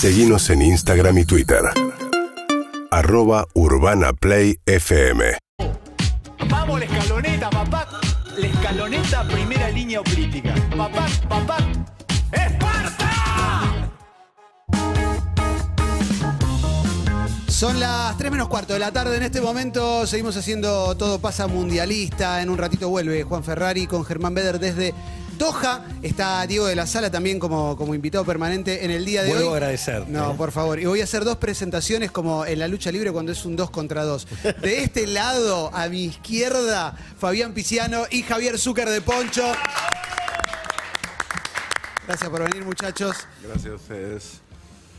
Seguimos en Instagram y Twitter. Arroba Urbana Play FM. Vamos la escaloneta, papá. La escaloneta, primera línea política. Papá, papá. ¡Esparta! Son las 3 menos cuarto de la tarde. En este momento seguimos haciendo todo pasa mundialista. En un ratito vuelve Juan Ferrari con Germán Beder desde Doha. Está Diego de la Sala también como, como invitado permanente en el día de Vuelvo hoy. a agradecerte. No, por favor. Y voy a hacer dos presentaciones como en la lucha libre cuando es un 2 contra 2. De este lado, a mi izquierda, Fabián Piciano y Javier Zúcar de Poncho. Gracias por venir, muchachos. Gracias a ustedes.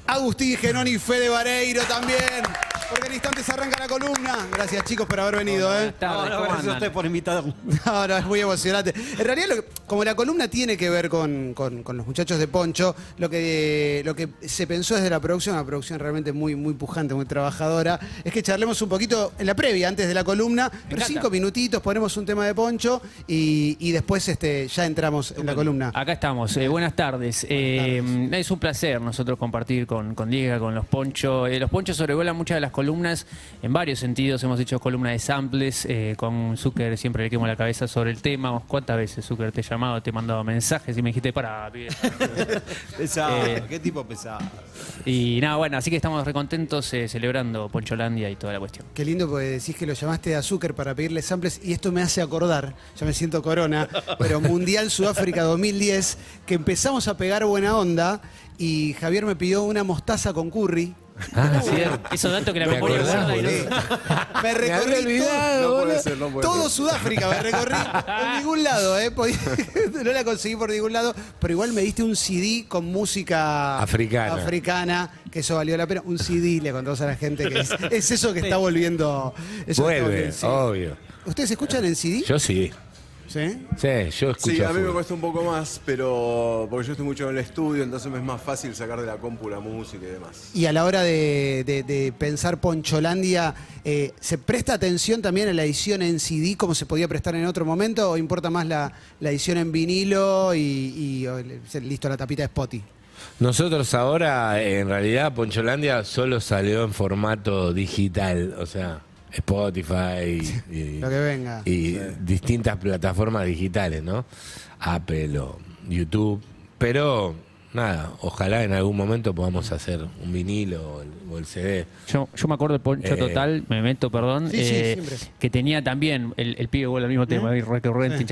Agustín Genoni y Fede Vareiro también. Porque en instantes arranca la columna. Gracias, chicos, por haber venido. ¿eh? No, no, gracias a usted por invitarme. No, no, es muy emocionante. En realidad, lo que- como la columna tiene que ver con, con- con los muchachos de Poncho, lo que, lo que se pensó desde la producción, una producción realmente muy, muy pujante, muy trabajadora, es que charlemos un poquito en la previa, antes de la columna, pero encanta. cinco minutitos, ponemos un tema de Poncho y, y después este, ya entramos en la columna. Acá estamos, eh, buenas tardes. Eh, es un placer nosotros compartir con, con Diego, con los ponchos. Eh, los ponchos sobrevuelan muchas de las columnas en varios sentidos. Hemos hecho columna de samples, eh, con Zucker siempre le quemo la cabeza sobre el tema. ¿Cuántas veces Zucker te he llamado, te he mandado mensajes y me dijiste, para, pibe"? Pesado, Eh, qué tipo pesado. Y nada, bueno, así que estamos recontentos eh, celebrando Poncholandia y toda la cuestión. Qué lindo porque decís que lo llamaste a Zucker para pedirle samples y esto me hace acordar, ya me siento corona, pero Mundial Sudáfrica 2010, que empezamos a pegar buena onda y Javier me pidió una mostaza con curry. Ah, cierto. Esos datos que la memoria guarda y no-. Me recorrí todo, No puede ser, no puede todo ser. Sudáfrica, me recorrí por ningún lado, ¿eh? No la conseguí por ningún lado, pero igual me diste un CD con música Africana. africana, que eso valió la pena. Un CD, le contamos a la gente que es, es eso que está volviendo. eso que está Vuelve, volviendo, sí. obvio. ¿Ustedes escuchan en CD? Yo sí. ¿Sí? Sí, yo escucho. Sí, a mí me cuesta un poco más, pero porque yo estoy mucho en el estudio, entonces me es más fácil sacar de la compu la música y demás. Y a la hora de, de- de pensar Poncholandia, eh, ¿se presta atención también a la edición en CD como se podía prestar en otro momento o importa más la, la edición en vinilo y, listo la tapita de Spotty? Nosotros ahora, en realidad, Poncholandia solo salió en formato digital, o sea, Spotify y, Lo que venga. y distintas plataformas digitales, ¿no? Apple o YouTube. Pero, nada, ojalá en algún momento podamos hacer un vinilo o el, o el CD. Yo, yo me acuerdo de Poncho Eh. Total, me meto, perdón, Sí, eh, que tenía también, el, el pibe vuelve al mismo tema, ahí recurrente,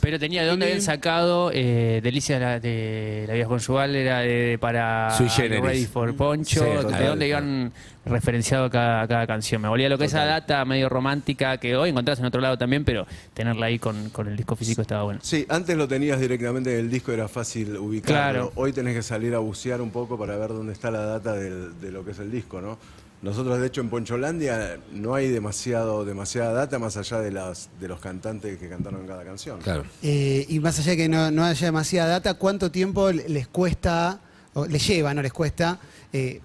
pero tenía de dónde habían sacado eh, Delicias de la, de la vida conjugal, era de, para Sui generis. Ready for Poncho, Sí, de total. dónde iban referenciado cada, cada canción. Me volvía lo que esa data medio romántica que hoy encontrás en otro lado también, pero tenerla ahí con, con el disco físico estaba bueno. Sí, antes lo tenías directamente en el disco, era fácil ubicarlo. Claro. Hoy tenés que salir a bucear un poco para ver dónde está la data del- de lo que es el disco, ¿no? Nosotros, de hecho, en Poncholandia no hay demasiado, demasiada data más allá de, las, de los cantantes que cantaron cada canción. Claro. Eh, y más allá de que no, no haya demasiada data, ¿cuánto tiempo les cuesta, o les lleva, no les cuesta, eh,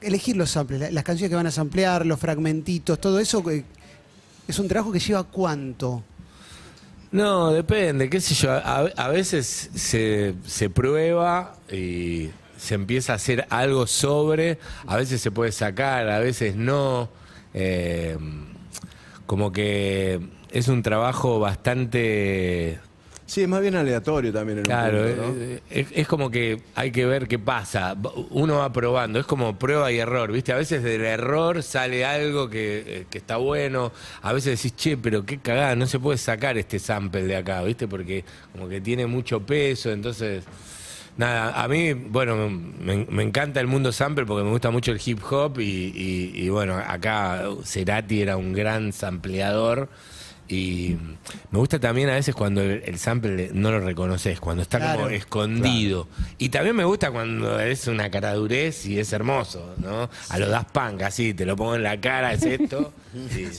elegir los samples, la- las canciones que van a samplear, los fragmentitos, todo eso? eh, ¿Es un trabajo que lleva cuánto? No, depende, qué sé yo. A, a veces se, se prueba y se empieza a hacer algo sobre, a veces se puede sacar, a veces no. Eh, como que es un trabajo bastante... Sí, es más bien aleatorio también en un Claro, punto, ¿no? eh, es, es como que hay que ver qué pasa. Uno va probando, es como prueba y error, ¿viste? A veces del error sale algo que, eh, que está bueno, a veces decís, che, pero qué cagada, no se puede sacar este sample de acá, ¿viste? Porque como que tiene mucho peso, entonces... Nada, a mí, bueno, me, me encanta el mundo sample porque me gusta mucho el hip hop y, y- y, bueno, acá Cerati era un gran sampleador y me gusta también a veces cuando el, el sample no lo reconoces, cuando está como Claro. escondido. Y también me gusta cuando es una caradurez y es hermoso, ¿no? A lo das punk, así, te lo pongo en la cara, es esto.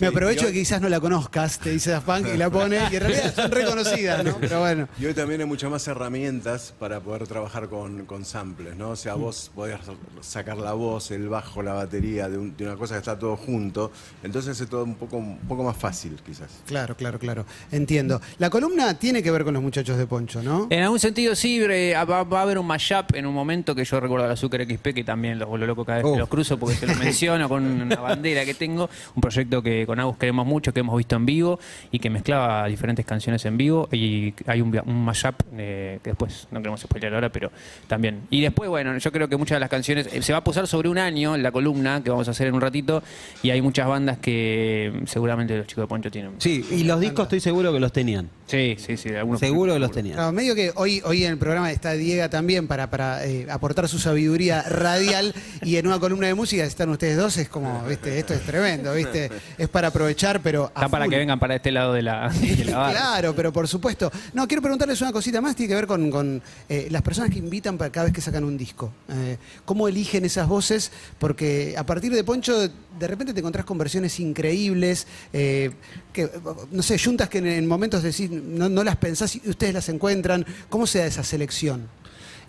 Me aprovecho de que quizás no la conozcas, te dice Daft Punk y la pone, y en realidad son reconocidas, ¿no? Pero bueno. Y hoy también hay muchas más herramientas para poder trabajar con, con samples, ¿no? O Mm. sea, vos podés sacar la voz, el bajo, la batería de, un- de una cosa que está todo junto. Entonces es todo un poco, un poco más fácil, quizás. Claro, claro, claro. Entiendo. La columna tiene que ver con los muchachos de Poncho, ¿no? En algún sentido sí, eh, va, va a haber un mashup en un momento que yo recuerdo al Azúcar XP, que también los vuelvo loco cada vez que Oh. los cruzo porque se los menciono con una bandera que tengo, un proyecto que con Agus queremos mucho, que hemos visto en vivo y que mezclaba diferentes canciones en vivo y hay un, un mashup eh, que después no queremos spoiler ahora, pero también. Y después, bueno, yo creo que muchas de las canciones eh, se va a posar sobre un año la columna que vamos a hacer en un ratito y hay muchas bandas que seguramente los chicos de Poncho tienen. Sí, y los discos estoy seguro que los tenían. Sí, sí, sí. algunos Seguro que los tenían. Claro, medio que hoy, hoy en el programa está Diego también para, para eh, aportar su sabiduría radial y en una columna de música están ustedes dos, es como, viste, esto es tremendo, viste, es para aprovechar, pero a Está para full. que vengan para este lado de la, de la barra. Claro, pero por supuesto. No, quiero preguntarles una cosita más, tiene que ver con, con, eh, las personas que invitan para cada vez que sacan un disco. Eh, ¿Cómo eligen esas voces? Porque a partir de Poncho, de repente te encontrás con versiones increíbles, eh, que, no sé, juntas que en, en momentos decís, no, no las pensás y ustedes las encuentran. ¿Cómo se da esa selección?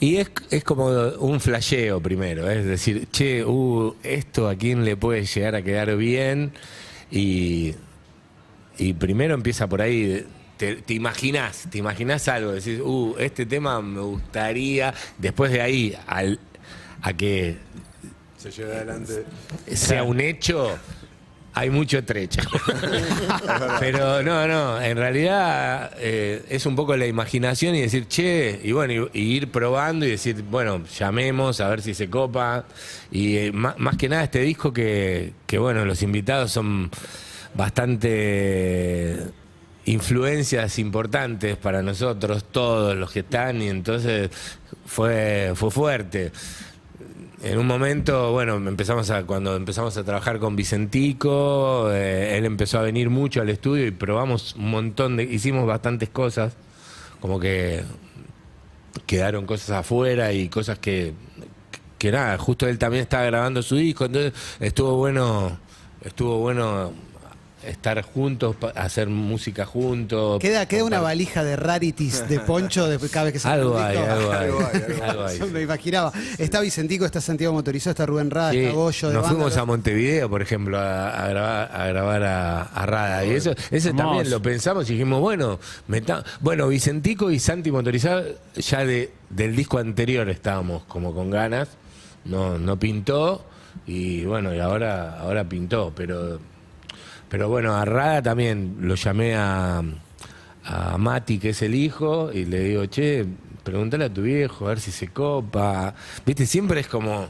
Y es, es como un flasheo primero, es decir, che, uh, esto a quién le puede llegar a quedar bien y, y primero empieza por ahí, te, te imaginás, te imaginás algo, decís, uh, este tema me gustaría, después de ahí al, a que Se lleva adelante. sea un hecho, hay mucho trecho. Pero no, no, en realidad eh, es un poco la imaginación y decir, che, y bueno, y, y ir probando y decir, bueno, llamemos a ver si se copa. Y eh, ma- más, que nada este disco que, que, bueno, los invitados son bastante influencias importantes para nosotros, todos los que están, y entonces fue, fue fuerte. En un momento, bueno, empezamos a, cuando empezamos a trabajar con Vicentico, eh, él empezó a venir mucho al estudio y probamos un montón de, hicimos bastantes cosas, como que quedaron cosas afuera y cosas que, que nada, justo él también estaba grabando su disco, entonces estuvo bueno, estuvo bueno estar juntos, hacer música juntos. Queda, queda una valija de rarities de Poncho de cada vez que sacan Algo hay, algo hay, Algo hay, me imaginaba. Está Vicentico, está Santiago Motorizado, está Rubén Rada, Sí, está Goyo de nos fuimos a Montevideo, por ejemplo, a, a grabar, a, grabar a, a Rada. Y eso, ese Hermoso. también lo pensamos y dijimos, bueno, meta- bueno, Vicentico y Santi Motorizado ya de, del disco anterior estábamos como con ganas. No, no pintó y bueno, y ahora, ahora pintó, pero pero bueno, a Rada también lo llamé a, a Mati, que es el hijo, y le digo, che, pregúntale a tu viejo, a ver si se copa. Viste, siempre es como.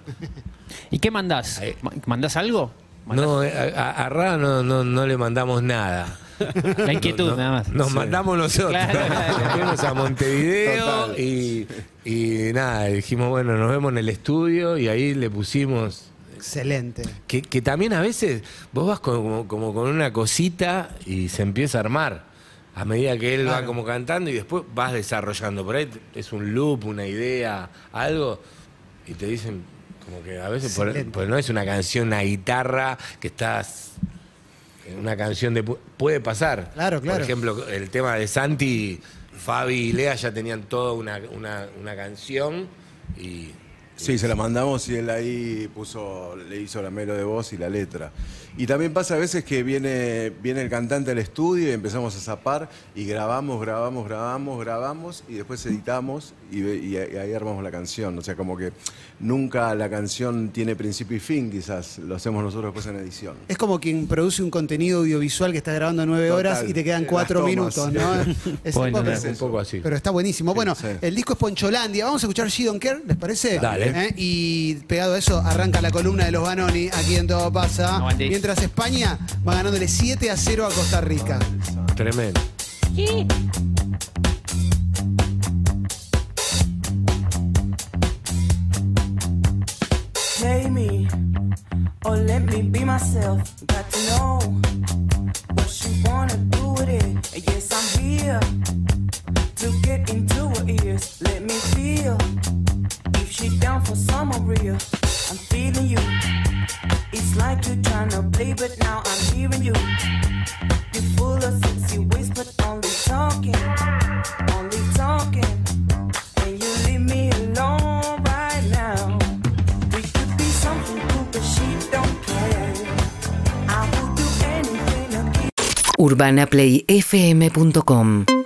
¿Y qué mandás? Ma- ¿Mandás algo? ¿Mandás No, eh, a, a- Rada no, no, no le mandamos nada. La inquietud, No, nada más. Nos mandamos nosotros. Claro. Nos fuimos a Montevideo y, y nada, dijimos, bueno, nos vemos en el estudio y ahí le pusimos. Excelente. Que, que también a veces vos vas como, como con una cosita y se empieza a armar. A medida que él va como cantando y después vas desarrollando. Por ahí es un loop, una idea, algo. Y te dicen, como que a veces, por, por no es una canción, una guitarra que estás. en Una canción de. pu- Puede pasar. Claro, claro. Por ejemplo, el tema de Santi, Fabi y Lea ya tenían toda una, una, una canción y. Sí, se la mandamos y él ahí puso, le hizo la melo de voz y la letra. Y también pasa a veces que viene, viene el cantante al estudio y empezamos a zapar y grabamos, grabamos, grabamos, grabamos y después editamos y, ahí y ahí armamos la canción. O sea, como que nunca la canción tiene principio y fin, quizás lo hacemos nosotros después en edición. Es como quien produce un contenido audiovisual que está grabando nueve Total. horas y te quedan Las cuatro tomas. minutos, ¿no? Es un Bueno, poco- Es un poco así. Pero está buenísimo. bueno, sí. el disco es Poncholandia. Vamos a escuchar She Don't Care, ¿les parece? Dale. ¿Eh? Y pegado a eso, arranca la columna de los Banoni aquí en Todo Pasa. Mientras España va ganándole 7 a 0 a Costa Rica. Tremendo. Play me or let me be myself. Got to know what she wanna do with it. Yes, I'm here UrbanaPlayFM.com